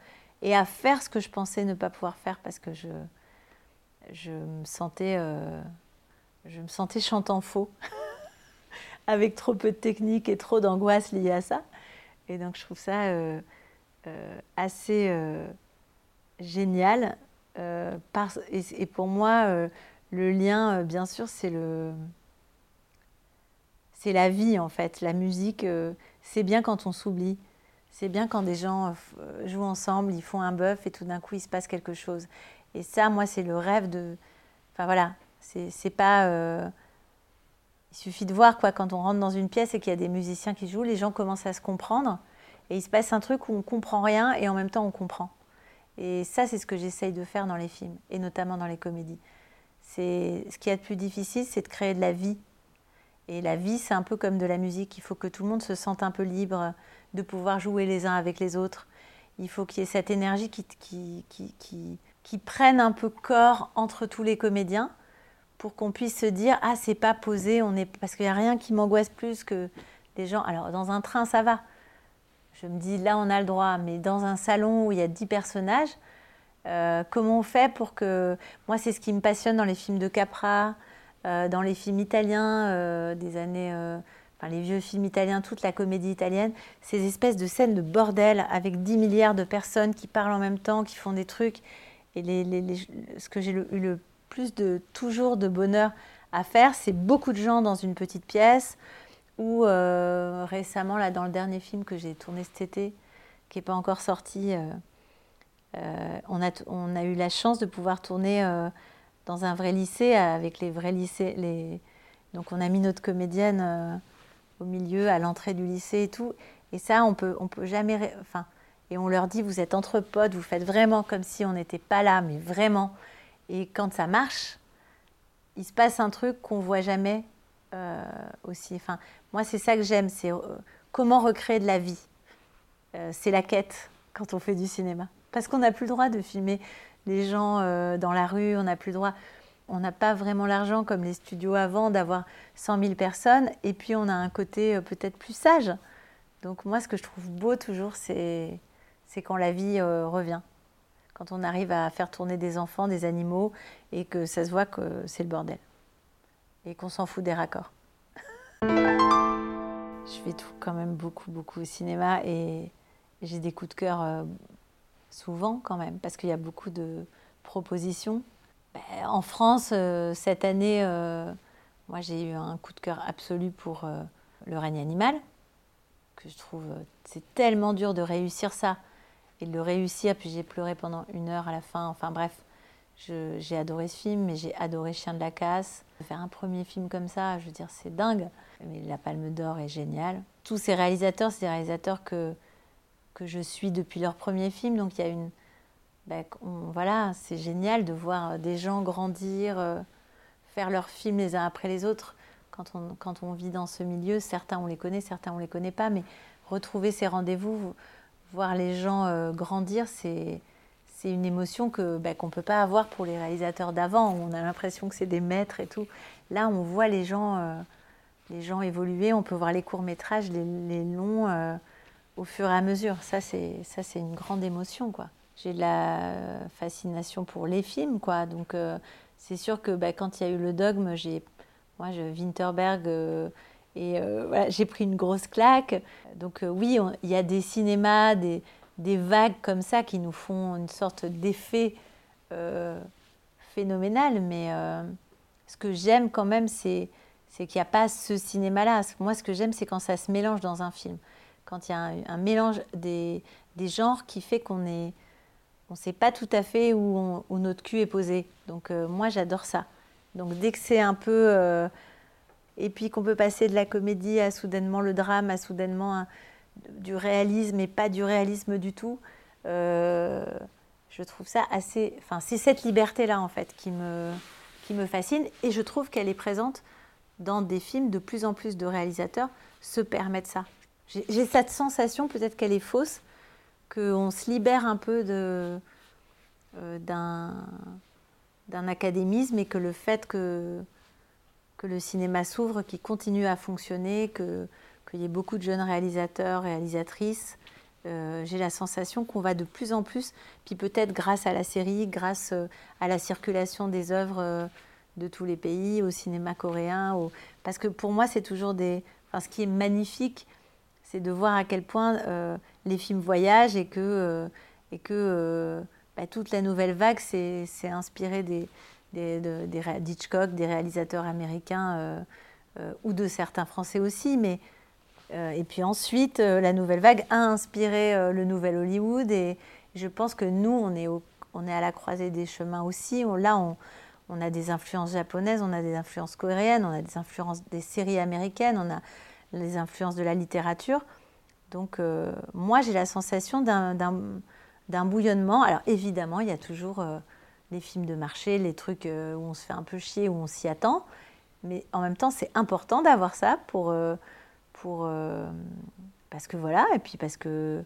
et à faire ce que je pensais ne pas pouvoir faire parce que je, me sentais, euh, je me sentais chantant faux, avec trop peu de technique et trop d'angoisse liée à ça. Et donc je trouve ça euh, euh, assez génial. et, et, pour moi, le lien, bien sûr, c'est le, c'est la vie en fait. La musique, c'est bien quand on s'oublie. C'est bien quand des gens jouent ensemble, ils font un bœuf et tout d'un coup il se passe quelque chose. Et ça, moi, c'est le rêve de. Enfin voilà, c'est pas. Euh, il suffit de voir quoi, quand on rentre dans une pièce et qu'il y a des musiciens qui jouent, les gens commencent à se comprendre. Et il se passe un truc où on comprend rien et en même temps on comprend. Et ça, c'est ce que j'essaye de faire dans les films, et notamment dans les comédies. C'est ce qui est le plus difficile, c'est de créer de la vie. Et la vie, c'est un peu comme de la musique. Il faut que tout le monde se sente un peu libre de pouvoir jouer les uns avec les autres. Il faut qu'il y ait cette énergie qui, prennent un peu corps entre tous les comédiens pour qu'on puisse se dire ah c'est pas posé on est parce qu'il n'y a rien qui m'angoisse plus que les gens alors dans un train ça va je me dis là on a le droit mais dans un salon où il y a dix personnages comment on fait pour que... Moi, c'est ce qui me passionne dans les films de Capra, dans les films italiens des années les vieux films italiens, toute la comédie italienne, ces espèces de scènes de bordel avec 10 milliards de personnes qui parlent en même temps, qui font des trucs. Et ce que j'ai eu le plus de toujours de bonheur à faire, c'est beaucoup de gens dans une petite pièce. Ou euh, récemment, là, dans le dernier film que j'ai tourné cet été, qui n'est pas encore sorti, euh, euh, on, a, eu la chance de pouvoir tourner dans un vrai lycée avec les vrais lycées. Donc on a mis notre comédienne au milieu, à l'entrée du lycée et tout. Et ça, on peut, on peut jamais. Enfin, et on leur dit, vous êtes entre potes, vous faites vraiment comme si on n'était pas là, mais vraiment. Et quand ça marche, il se passe un truc qu'on voit jamais euh, aussi. Moi, c'est ça que j'aime, c'est euh, comment recréer de la vie. Euh, c'est la quête quand on fait du cinéma. Parce qu'on n'a plus le droit de filmer les gens dans la rue, on n'a plus le droit on n'a pas vraiment l'argent comme les studios avant d'avoir 100 000 personnes. Et puis on a un côté peut-être plus sage. Donc moi, ce que je trouve beau toujours, c'est, quand la vie revient. Quand on arrive à faire tourner des enfants, des animaux, et que ça se voit que c'est le bordel. Et qu'on s'en fout des raccords. je fais tout quand même beaucoup, beaucoup au cinéma. Et j'ai des coups de cœur euh, souvent quand même, parce qu'il y a beaucoup de propositions. Ben, en France, euh, cette année, euh, moi j'ai eu un coup de cœur absolu pour le règne animal, que je trouve c'est tellement dur de réussir ça et de le réussir. Puis j'ai pleuré pendant une heure à la fin. Enfin bref, j'ai adoré ce film, mais j'ai adoré Chien de la casse. Faire un premier film comme ça, je veux dire, c'est dingue. Mais la Palme d'Or est géniale. Tous ces réalisateurs, c'est des réalisateurs que, que je suis depuis leur premier film, donc il y a une ben, voilà, c'est génial de voir des gens grandir, euh, faire leurs films les uns après les autres. Quand on, quand on vit dans ce milieu, certains on les connaît, certains on les connaît pas, mais retrouver ces rendez-vous, voir les gens euh, grandir, c'est c'est une émotion que ben, qu'on peut pas avoir pour les réalisateurs d'avant. On a l'impression que c'est des maîtres et tout. Là, on voit les gens, euh, les gens évoluer. On peut voir les courts métrages, les, longs au fur et à mesure. Ça, c'est ça, c'est une grande émotion, quoi j'ai de la fascination pour les films, quoi. Donc, euh, c'est sûr que bah, quand il y a eu le dogme, j'ai, moi, Winterberg, euh, et euh, j'ai pris une grosse claque. Donc, oui, il y a des cinémas, des, des, vagues comme ça qui nous font une sorte d'effet phénoménal. Mais ce que j'aime quand même, c'est, qu'il n'y a pas ce cinéma-là. Moi, ce que j'aime, c'est quand ça se mélange dans un film. Quand il y a un, mélange des, genres qui fait qu'on est on ne sait pas tout à fait où, notre cul est posé. Donc euh, moi j'adore ça. Donc dès que c'est un peu... Euh, et puis qu'on peut passer de la comédie à soudainement le drame, à soudainement du réalisme et pas du réalisme du tout, euh, je trouve ça assez... Enfin c'est cette liberté-là en fait qui me, qui me fascine et je trouve qu'elle est présente dans des films. De plus en plus de réalisateurs se permettent ça. J'ai cette sensation, peut-être qu'elle est fausse, qu'on se libère un peu de, euh, d'un, académisme et que le fait que, que le cinéma s'ouvre, qu'il continue à fonctionner, que, qu'il y ait beaucoup de jeunes réalisateurs, réalisatrices, euh, j'ai la sensation qu'on va de plus en plus, puis peut-être grâce à la série, grâce euh, à la circulation des œuvres de tous les pays, au cinéma coréen, parce que pour moi c'est toujours des... Enfin, ce qui est magnifique, c'est de voir à quel point euh, les films voyagent et que, euh, et que euh, bah, toute la nouvelle vague s'est inspirée des, des, d'Hitchcock, des réalisateurs américains ou de certains Français aussi. Mais, et puis ensuite, la nouvelle vague a inspiré le nouvel Hollywood et je pense que nous, on est, à la croisée des chemins aussi. là, on, a des influences japonaises, on a des influences coréennes, on a des influences des séries américaines, on a les influences de la littérature. Donc euh, moi, j'ai la sensation d'un bouillonnement. Alors évidemment, il y a toujours euh, les films de marché, les trucs euh, où on se fait un peu chier, où on s'y attend. Mais en même temps, c'est important d'avoir ça pour, pour parce que voilà, et puis parce que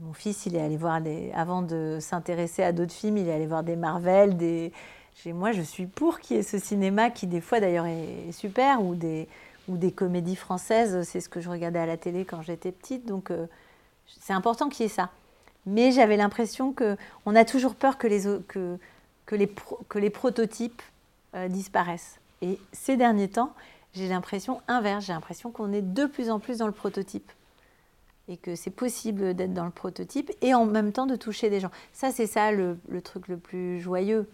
mon fils, il est allé voir des, avant de s'intéresser à d'autres films, il est allé voir des Marvel, des, moi, je suis pour qu'il y ait ce cinéma qui des fois d'ailleurs est super ou des ou des comédies françaises. C'est ce que je regardais à la télé quand j'étais petite. Donc, euh, c'est important qu'il y ait ça. Mais j'avais l'impression que on a toujours peur que les, que, les, que les prototypes euh, disparaissent. Et ces derniers temps, j'ai l'impression inverse, j'ai l'impression qu'on est de plus en plus dans le prototype. Et que c'est possible d'être dans le prototype et en même temps de toucher des gens. Ça, c'est ça le, truc le plus joyeux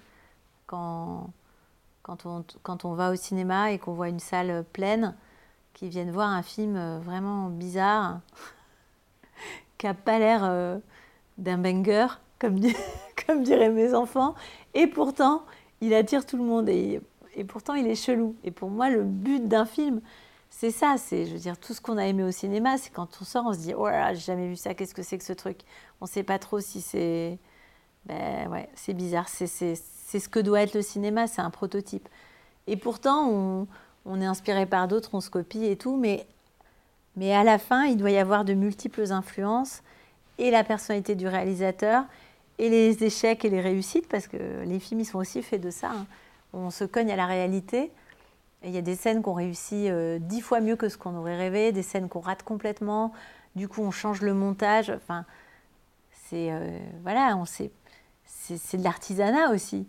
quand, quand, on, quand on va au cinéma et qu'on voit une salle pleine, qui viennent voir un film euh, vraiment bizarre, qui n'a pas l'air euh, d'un banger, comme, comme diraient mes enfants, et pourtant, il attire tout le monde. Et et pourtant il est chelou. Et pour moi, le but d'un film, c'est ça. C'est, je veux dire, tout ce qu'on a aimé au cinéma, c'est quand on sort, on se dit, oh là, j'ai jamais vu ça. Qu'est-ce que c'est que ce truc? On ne sait pas trop si c'est, ben ouais, c'est bizarre. C'est, c'est, c'est ce que doit être le cinéma. C'est un prototype. Et pourtant, on, on est inspiré par d'autres, on se copie et tout, mais mais à la fin, il doit y avoir de multiples influences et la personnalité du réalisateur et les échecs et les réussites, parce que les films, ils sont aussi faits de ça. Hein on se cogne à la réalité. il y a des scènes qu'on réussit euh, dix fois mieux que ce qu'on aurait rêvé, des scènes qu'on rate complètement. Du coup, on change le montage. Enfin, c'est euh, voilà, on c'est de l'artisanat aussi.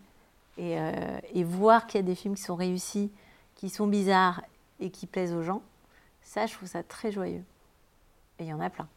Euh, et, voir qu'il y a des films qui sont réussis, qui sont bizarres et qui plaisent aux gens, ça, je trouve ça très joyeux. Et il y en a plein.